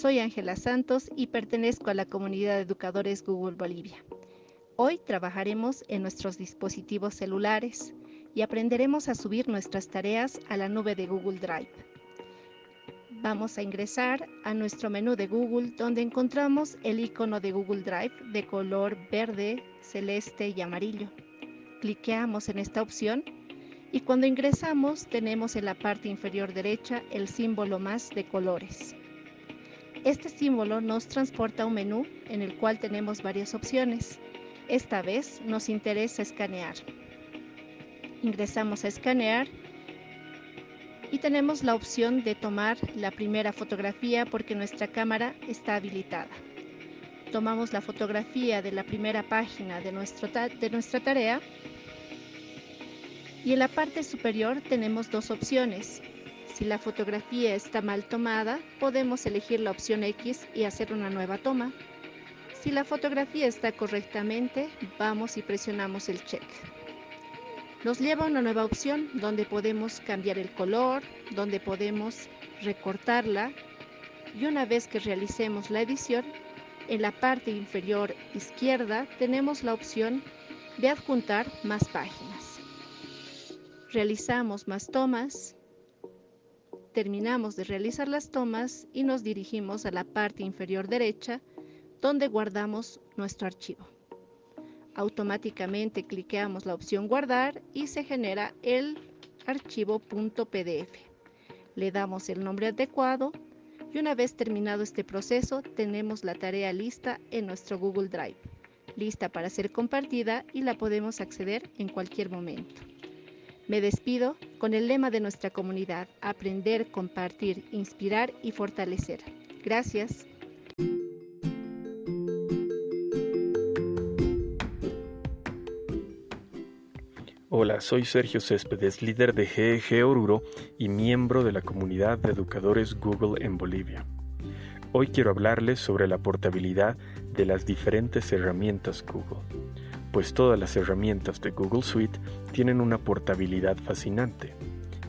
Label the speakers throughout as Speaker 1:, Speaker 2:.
Speaker 1: Soy Ángela Santos y pertenezco a la comunidad de educadores Google Bolivia. Hoy trabajaremos en nuestros dispositivos celulares y aprenderemos a subir nuestras tareas a la nube de Google Drive. Vamos a ingresar a nuestro menú de Google donde encontramos el icono de Google Drive de color verde, celeste y amarillo. Cliqueamos en esta opción y cuando ingresamos tenemos en la parte inferior derecha el símbolo más de colores. Este símbolo nos transporta a un menú en el cual tenemos varias opciones. Esta vez nos interesa escanear. Ingresamos a escanear y tenemos la opción de tomar la primera fotografía porque nuestra cámara está habilitada. Tomamos la fotografía de la primera página de, de nuestra tarea y en la parte superior tenemos dos opciones. Si la fotografía está mal tomada, podemos elegir la opción X y hacer una nueva toma. Si la fotografía está correctamente, vamos y presionamos el check nos lleva a una nueva opción donde podemos cambiar el color, donde podemos recortarla y una vez que realicemos la edición, en la parte inferior izquierda tenemos la opción de adjuntar más páginas. Realizamos más tomas, terminamos de realizar las tomas y nos dirigimos a la parte inferior derecha donde guardamos nuestro archivo automáticamente cliqueamos la opción guardar y se genera el archivo .pdf. Le damos el nombre adecuado y una vez terminado este proceso tenemos la tarea lista en nuestro Google Drive, lista para ser compartida y la podemos acceder en cualquier momento. Me despido con el lema de nuestra comunidad, aprender, compartir, inspirar y fortalecer. Gracias.
Speaker 2: Hola, soy Sergio Céspedes, líder de GEG Oruro y miembro de la comunidad de educadores Google en Bolivia. Hoy quiero hablarles sobre la portabilidad de las diferentes herramientas Google, pues todas las herramientas de Google Suite tienen una portabilidad fascinante,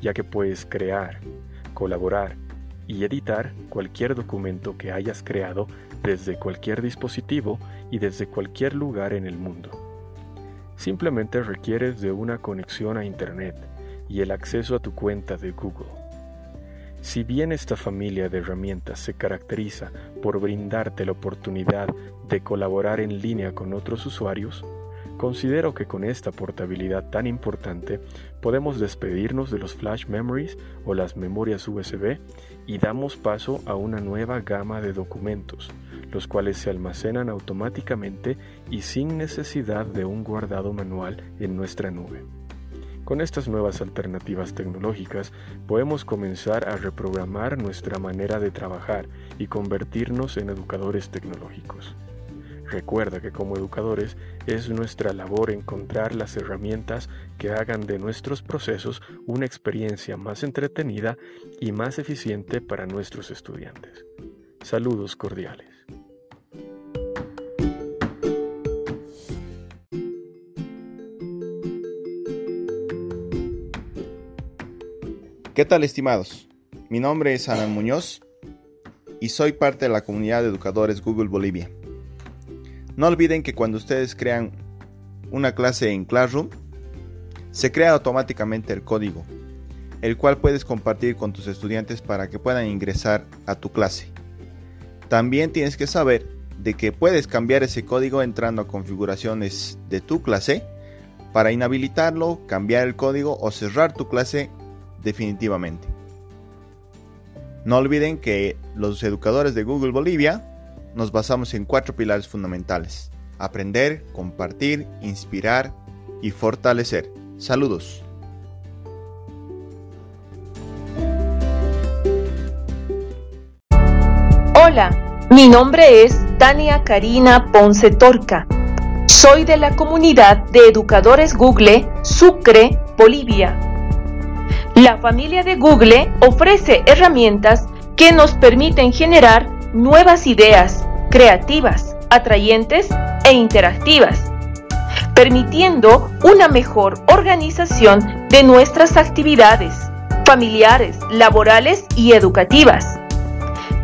Speaker 2: ya que puedes crear, colaborar y editar cualquier documento que hayas creado desde cualquier dispositivo y desde cualquier lugar en el mundo. Simplemente requieres de una conexión a Internet y el acceso a tu cuenta de Google. Si bien esta familia de herramientas se caracteriza por brindarte la oportunidad de colaborar en línea con otros usuarios, considero que con esta portabilidad tan importante podemos despedirnos de los flash memories o las memorias USB y damos paso a una nueva gama de documentos, los cuales se almacenan automáticamente y sin necesidad de un guardado manual en nuestra nube. Con estas nuevas alternativas tecnológicas podemos comenzar a reprogramar nuestra manera de trabajar y convertirnos en educadores tecnológicos. Recuerda que como educadores es nuestra labor encontrar las herramientas que hagan de nuestros procesos una experiencia más entretenida y más eficiente para nuestros estudiantes. Saludos cordiales.
Speaker 3: ¿Qué tal estimados? Mi nombre es Ana Muñoz y soy parte de la comunidad de educadores Google Bolivia. No olviden que cuando ustedes crean una clase en Classroom, se crea automáticamente el código, el cual puedes compartir con tus estudiantes para que puedan ingresar a tu clase. También tienes que saber de que puedes cambiar ese código entrando a configuraciones de tu clase para inhabilitarlo, cambiar el código o cerrar tu clase definitivamente. No olviden que los educadores de Google Bolivia nos basamos en cuatro pilares fundamentales. Aprender, compartir, inspirar y fortalecer. Saludos.
Speaker 4: Hola, mi nombre es Tania Karina Ponce Torca. Soy de la comunidad de educadores Google Sucre, Bolivia. La familia de Google ofrece herramientas que nos permiten generar nuevas ideas creativas, atrayentes e interactivas, permitiendo una mejor organización de nuestras actividades familiares, laborales y educativas.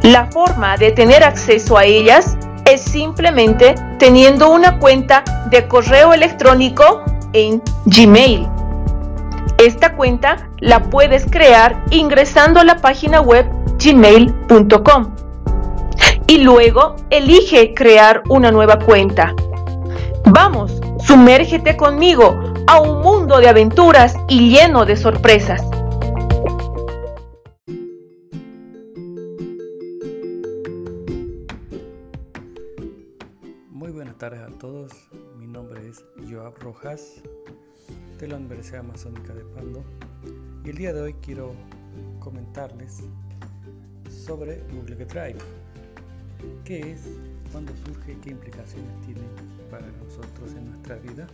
Speaker 4: La forma de tener acceso a ellas es simplemente teniendo una cuenta de correo electrónico en Gmail. Esta cuenta la puedes crear ingresando a la página web gmail.com y luego elige crear una nueva cuenta. Vamos, sumérgete conmigo a un mundo de aventuras y lleno de sorpresas.
Speaker 5: Muy buenas tardes a todos, mi nombre es Joab Rojas de la Universidad Amazónica de Pando y el día de hoy quiero comentarles sobre Google Drive. ¿Qué es? ¿Cuándo surge? ¿Qué implicaciones tiene para nosotros en nuestra vida?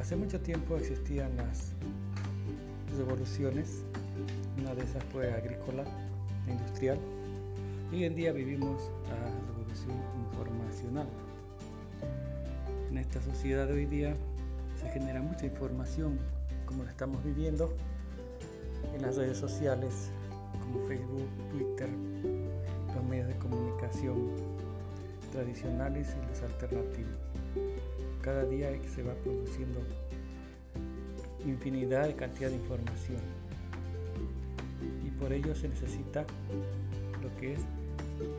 Speaker 5: Hace mucho tiempo existían las revoluciones, una de esas fue agrícola industrial. Hoy en día vivimos la revolución informacional. En esta sociedad de hoy día se genera mucha información como la estamos viviendo en las redes sociales como Facebook, Twitter, medios de comunicación tradicionales y los alternativos. Cada día se va produciendo infinidad de cantidad de información y por ello se necesita lo que es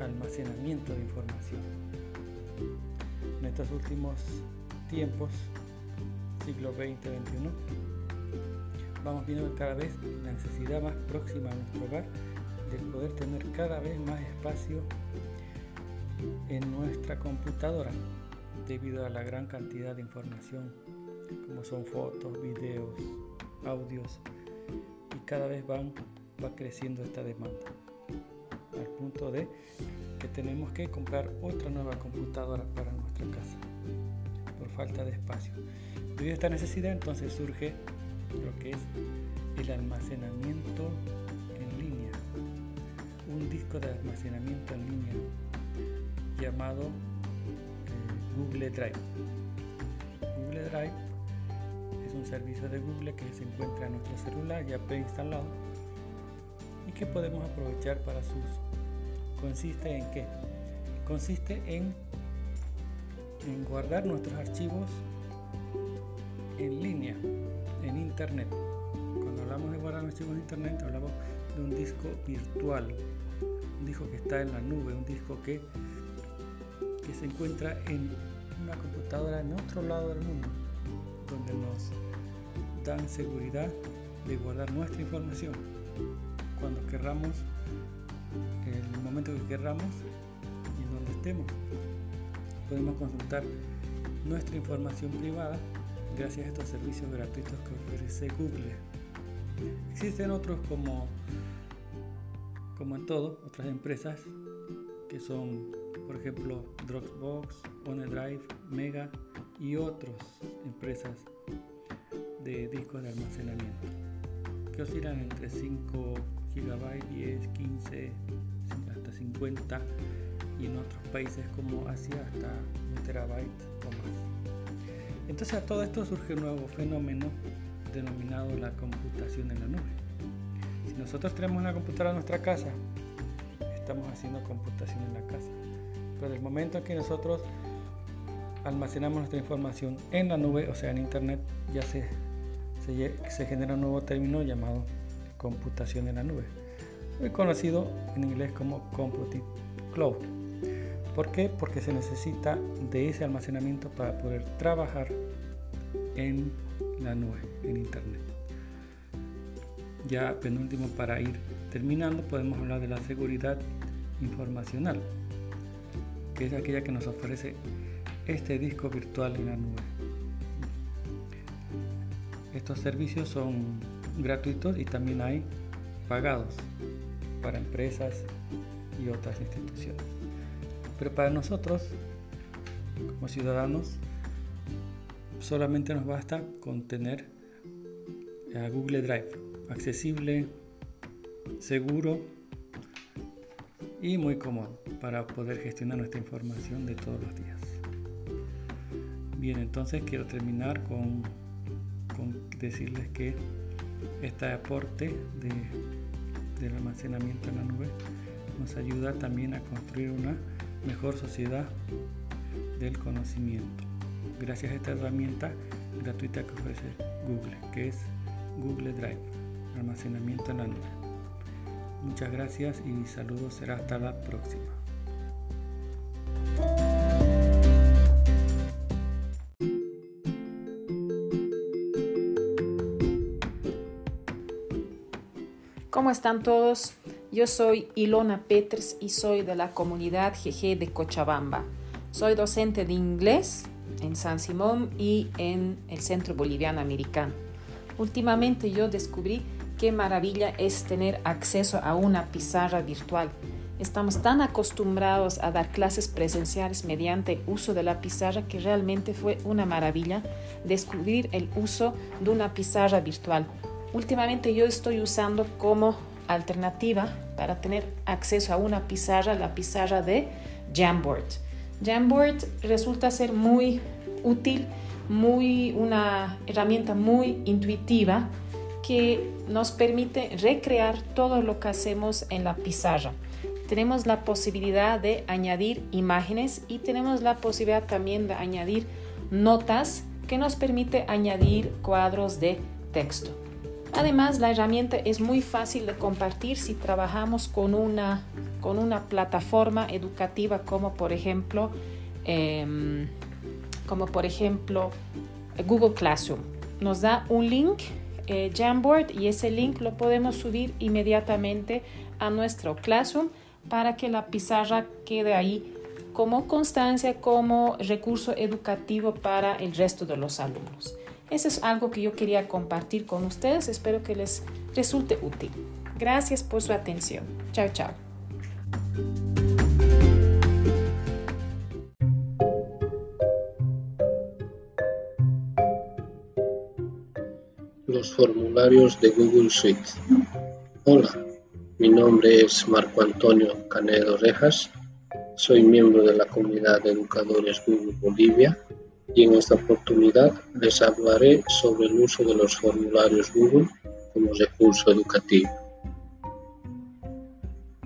Speaker 5: almacenamiento de información. En estos últimos tiempos siglo XX-XXI, vamos viendo cada vez la necesidad más próxima a nuestro hogar de poder tener cada vez más espacio en nuestra computadora debido a la gran cantidad de información como son fotos, videos, audios y cada vez van, va creciendo esta demanda al punto de que tenemos que comprar otra nueva computadora para nuestra casa por falta de espacio. Debido a esta necesidad entonces surge lo que es el almacenamiento un disco de almacenamiento en línea llamado eh, Google Drive. Google Drive es un servicio de Google que se encuentra en nuestro celular ya preinstalado y que podemos aprovechar para su uso. ¿Consiste en qué? Consiste en, en guardar nuestros archivos en línea, en internet. En internet, hablamos de un disco virtual, un disco que está en la nube, un disco que, que se encuentra en una computadora en otro lado del mundo, donde nos dan seguridad de guardar nuestra información cuando querramos, en el momento que querramos y en donde estemos. Podemos consultar nuestra información privada gracias a estos servicios gratuitos que ofrece Google. Existen otros como, como en todo, otras empresas que son, por ejemplo, Dropbox, OneDrive, Mega y otras empresas de discos de almacenamiento que oscilan entre 5 GB, 10, 15, hasta 50 y en otros países como Asia hasta un terabyte o más. Entonces a todo esto surge un nuevo fenómeno denominado la computación en la nube. Si nosotros tenemos una computadora en nuestra casa, estamos haciendo computación en la casa. Pero el momento en que nosotros almacenamos nuestra información en la nube, o sea en internet, ya se, se, genera un nuevo término llamado computación en la nube, muy conocido en inglés como Computing Cloud. ¿Por qué? Porque se necesita de ese almacenamiento para poder trabajar en la nube, en Internet. Ya penúltimo, para ir terminando, podemos hablar de la seguridad informacional, que es aquella que nos ofrece este disco virtual en la nube. Estos servicios son gratuitos y también hay pagados para empresas y otras instituciones. Pero para nosotros, como ciudadanos, solamente nos basta con tener a Google Drive accesible, seguro y muy cómodo para poder gestionar nuestra información de todos los días. Bien, entonces quiero terminar con, decirles que este aporte de, del almacenamiento en la nube nos ayuda también a construir una mejor sociedad del conocimiento. Gracias a esta herramienta gratuita que ofrece Google, que es Google Drive, almacenamiento en la nube. Muchas gracias y saludos, será hasta la próxima.
Speaker 6: ¿Cómo están todos? Yo soy Ilona Peters y soy de la comunidad GG de Cochabamba. Soy docente de inglés en San Simón y en el Centro Boliviano Americano. Últimamente yo descubrí qué maravilla es tener acceso a una pizarra virtual. Estamos tan acostumbrados a dar clases presenciales mediante uso de la pizarra que realmente fue una maravilla descubrir el uso de una pizarra virtual Últimamente yo estoy usando como alternativa para tener acceso a una pizarra, la pizarra de Jamboard. Jamboard resulta ser muy útil, muy una herramienta muy intuitiva que nos permite recrear todo lo que hacemos en la pizarra. Tenemos la posibilidad de añadir imágenes y tenemos la posibilidad también de añadir notas que nos permite añadir cuadros de texto. Además, la herramienta es muy fácil de compartir si trabajamos con una, con una plataforma educativa como por ejemplo, em, como por ejemplo Google Classroom. Nos da un link eh, Jamboard y ese link lo podemos subir inmediatamente a nuestro Classroom para que la pizarra quede ahí como constancia, como recurso educativo para el resto de los alumnos. Eso es algo que yo quería compartir con ustedes. Espero que les resulte útil. Gracias por su atención. Chao, chao.
Speaker 7: Los formularios de Google Suite. Hola, mi nombre es Marco Antonio Canedo Rejas. Soy miembro de la comunidad de educadores Google Bolivia y en esta oportunidad les hablaré sobre el uso de los formularios Google como recurso educativo.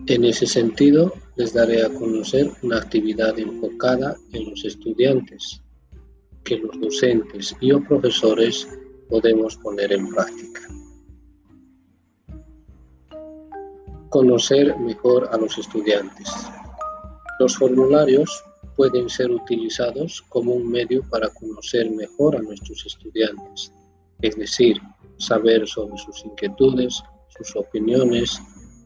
Speaker 7: En ese sentido, les daré a conocer una actividad enfocada en los estudiantes que los docentes y o profesores podemos poner en práctica. Conocer mejor a los estudiantes. Los formularios pueden ser utilizados como un medio para conocer mejor a nuestros estudiantes, es decir, saber sobre sus inquietudes, sus opiniones,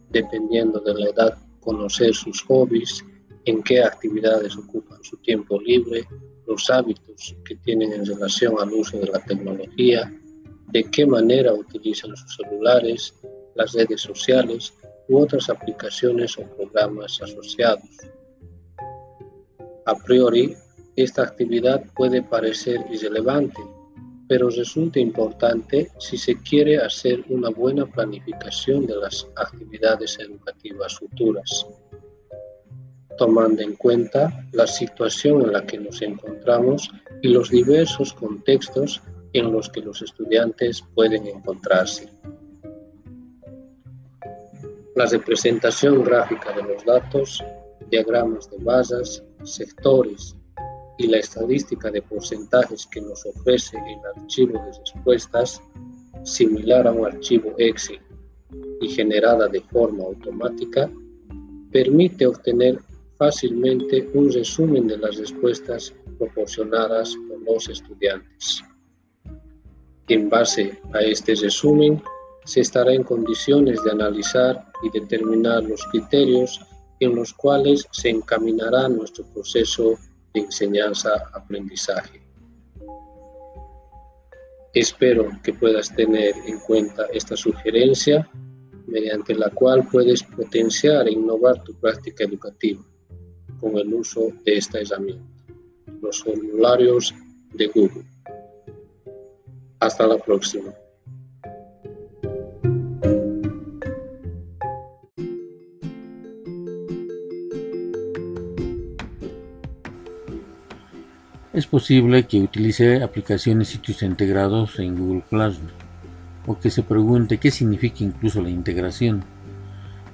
Speaker 7: dependiendo de la edad, conocer sus hobbies, en qué actividades ocupan su tiempo libre, los hábitos que tienen en relación al uso de la tecnología, de qué manera utilizan sus celulares, las redes sociales u otras aplicaciones o programas asociados. A priori, esta actividad puede parecer irrelevante, pero resulta importante si se quiere hacer una buena planificación de las actividades educativas futuras, tomando en cuenta la situación en la que nos encontramos y los diversos contextos en los que los estudiantes pueden encontrarse. La representación gráfica de los datos, diagramas de bases, sectores y la estadística de porcentajes que nos ofrece el archivo de respuestas, similar a un archivo Excel y generada de forma automática, permite obtener fácilmente un resumen de las respuestas proporcionadas por los estudiantes. En base a este resumen, se estará en condiciones de analizar y determinar los criterios en los cuales se encaminará nuestro proceso de enseñanza-aprendizaje. Espero que puedas tener en cuenta esta sugerencia mediante la cual puedes potenciar e innovar tu práctica educativa con el uso de esta herramienta, los formularios de Google. Hasta la próxima.
Speaker 8: Es posible que utilice aplicaciones sitios integrados en Google Classroom o que se pregunte qué significa incluso la integración.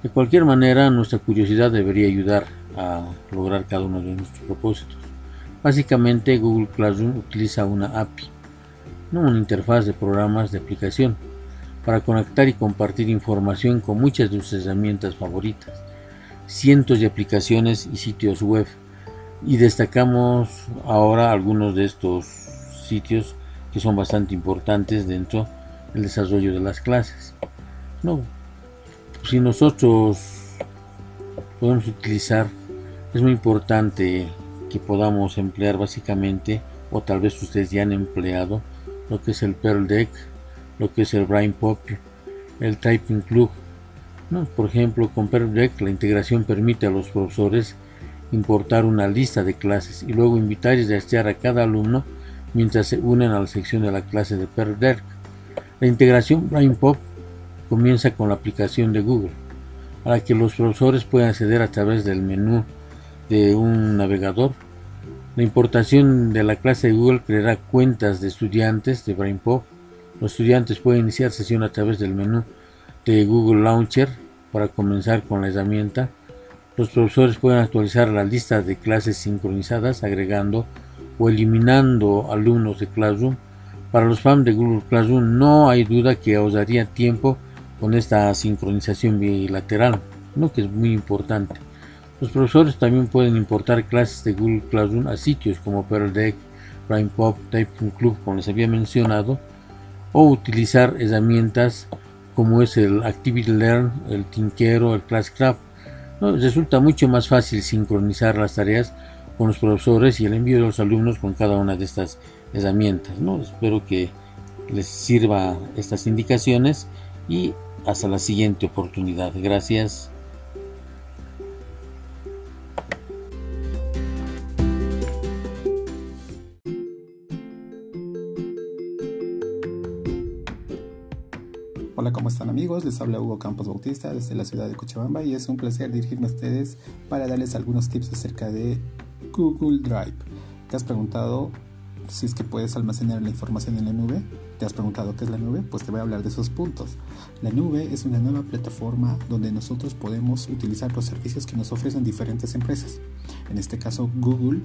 Speaker 8: De cualquier manera, nuestra curiosidad debería ayudar a lograr cada uno de nuestros propósitos. Básicamente, Google Classroom utiliza una API, no una interfaz de programas de aplicación, para conectar y compartir información con muchas de sus herramientas favoritas, cientos de aplicaciones y sitios web. Y destacamos ahora algunos de estos sitios que son bastante importantes dentro del desarrollo de las clases. No, si nosotros podemos utilizar, es muy importante que podamos emplear básicamente, o tal vez ustedes ya han empleado, lo que es el Pearl Deck, lo que es el Brain Pop, el Typing Club. ¿no? Por ejemplo, con Pearl Deck la integración permite a los profesores importar una lista de clases y luego invitar y desear a cada alumno mientras se unen a la sección de la clase de Pearl Deck. La integración Brain Pop comienza con la aplicación de Google, para que los profesores puedan acceder a través del menú de un navegador. La importación de la clase de Google creará cuentas de estudiantes de BrainPop. Los estudiantes pueden iniciar sesión a través del menú de Google Launcher para comenzar con la herramienta. Los profesores pueden actualizar la lista de clases sincronizadas agregando o eliminando alumnos de Classroom. Para los fans de Google Classroom no hay duda que ahorraría tiempo con esta sincronización bilateral, ¿no? que es muy importante. Los profesores también pueden importar clases de Google Classroom a sitios como Pearl Deck, Pop, Typing Club, como les había mencionado, o utilizar herramientas como es el Activity Learn, el Tinquero, el Classcraft. Resulta mucho más fácil sincronizar las tareas con los profesores y el envío de los alumnos con cada una de estas herramientas. ¿no? Espero que les sirva estas indicaciones y hasta la siguiente oportunidad. Gracias.
Speaker 9: Les habla Hugo Campos Bautista desde la ciudad de Cochabamba y es un placer dirigirme a ustedes para darles algunos tips acerca de Google Drive. ¿Te has preguntado si es que puedes almacenar la información en la nube? ¿Te has preguntado qué es la nube? Pues te voy a hablar de esos puntos. La nube es una nueva plataforma donde nosotros podemos utilizar los servicios que nos ofrecen diferentes empresas. En este caso, Google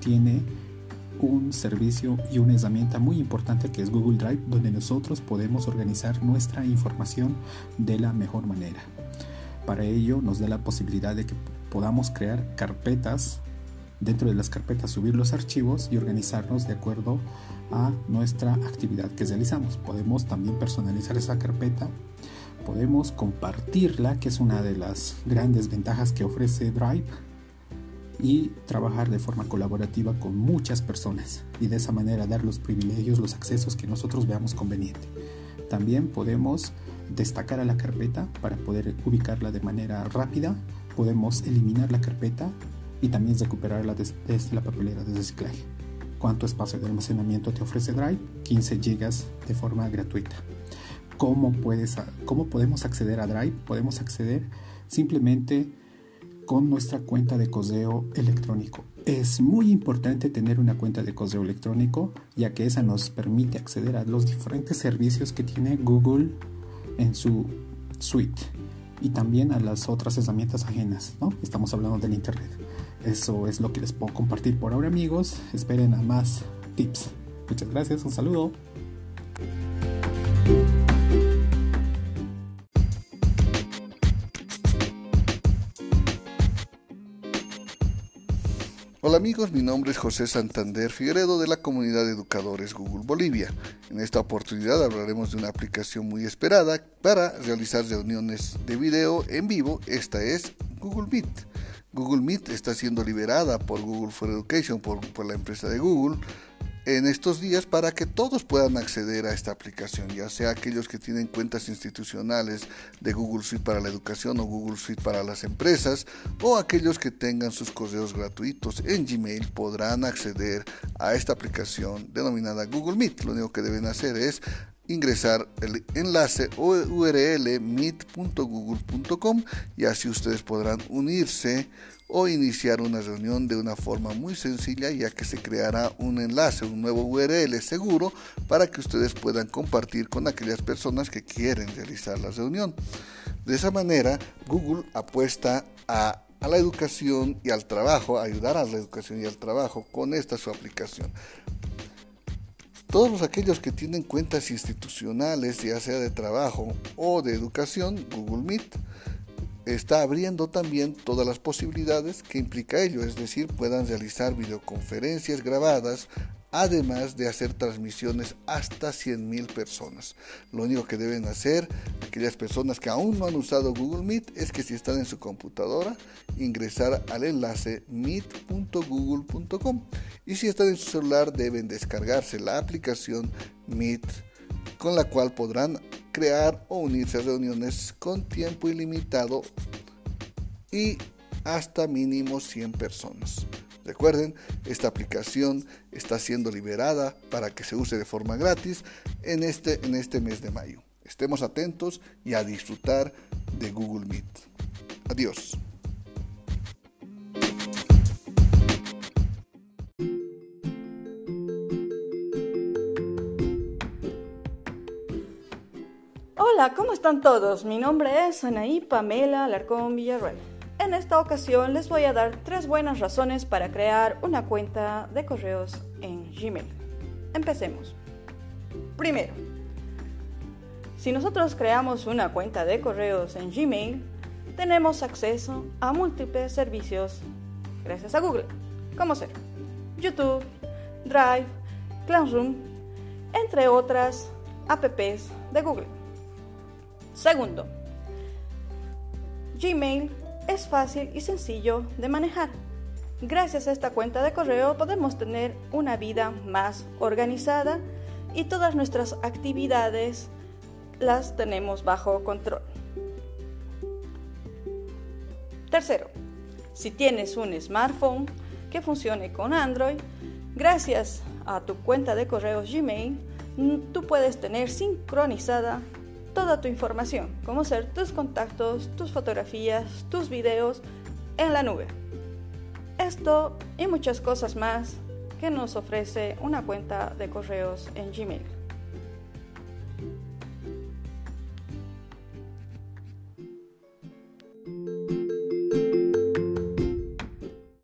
Speaker 9: tiene un servicio y una herramienta muy importante que es Google Drive, donde nosotros podemos organizar nuestra información de la mejor manera. Para ello nos da la posibilidad de que podamos crear carpetas dentro de las carpetas subir los archivos y organizarnos de acuerdo a nuestra actividad que realizamos. Podemos también personalizar esa carpeta, podemos compartirla, que es una de las grandes ventajas que ofrece Drive, y trabajar de forma colaborativa con muchas personas y de esa manera dar los privilegios, los accesos que nosotros veamos conveniente. También podemos destacar a la carpeta para poder ubicarla de manera rápida. Podemos eliminar la carpeta y también recuperarla desde, la papelera de reciclaje. ¿Cuánto espacio de almacenamiento te ofrece Drive? 15 GB de forma gratuita. ¿Cómo, puedes, ¿Cómo podemos acceder a Drive? Podemos acceder simplemente con nuestra cuenta de correo electrónico. Es muy importante tener una cuenta de correo electrónico ya que esa nos permite acceder a los diferentes servicios que tiene Google en su suite y también a las otras herramientas ajenas, ¿no? Estamos hablando del Internet. Eso es lo que les puedo compartir por ahora amigos. Esperen a más tips. Muchas gracias, un saludo.
Speaker 10: Hola amigos, mi nombre es José Santander Figueredo de la comunidad de educadores Google Bolivia. En esta oportunidad hablaremos de una aplicación muy esperada para realizar reuniones de video en vivo. Esta es Google Meet. Google Meet está siendo liberada por Google for Education, por, la empresa de Google, en estos días para que todos puedan acceder a esta aplicación, ya sea aquellos que tienen cuentas institucionales de Google Suite para la educación o Google Suite para las empresas, o aquellos que tengan sus correos gratuitos en Gmail podrán acceder a esta aplicación denominada Google Meet. Lo único que deben hacer es ingresar el enlace URL meet.google.com y así ustedes podrán unirse o iniciar una reunión de una forma muy sencilla ya que se creará un enlace, un nuevo URL seguro para que ustedes puedan compartir con aquellas personas que quieren realizar la reunión. De esa manera, Google apuesta a, la educación y al trabajo, a ayudar a la educación y al trabajo con esta su aplicación. Todos aquellos que tienen cuentas institucionales, ya sea de trabajo o de educación, Google Meet está abriendo también todas las posibilidades que implica ello, es decir, puedan realizar videoconferencias grabadas, además de hacer transmisiones hasta 100.000 personas. Lo único que deben hacer aquellas personas que aún no han usado Google Meet es que si están en su computadora, ingresar al enlace meet.google.com y si están en su celular deben descargarse la aplicación Meet con la cual podrán crear o unirse a reuniones con tiempo ilimitado y hasta mínimo 100 personas. Recuerden, esta aplicación está siendo liberada para que se use de forma gratis en este, en este mes de mayo. Estemos atentos y a disfrutar de Google Meet. Adiós.
Speaker 11: Hola, ¿cómo están todos? Mi nombre es Anaí Pamela Alarcón Villarreal. En esta ocasión les voy a dar tres buenas razones para crear una cuenta de correos en Gmail. Empecemos. Primero, si nosotros creamos una cuenta de correos en Gmail, tenemos acceso a múltiples servicios gracias a Google, como ser YouTube, Drive, Classroom, entre otras apps de Google. Segundo, Gmail es fácil y sencillo de manejar. Gracias a esta cuenta de correo podemos tener una vida más organizada y todas nuestras actividades las tenemos bajo control. Tercero, si tienes un smartphone que funcione con Android, gracias a tu cuenta de correos Gmail, tú puedes tener sincronizada toda tu información, como ser tus contactos, tus fotografías, tus videos en la nube. Esto y muchas cosas más que nos ofrece una cuenta de correos en Gmail.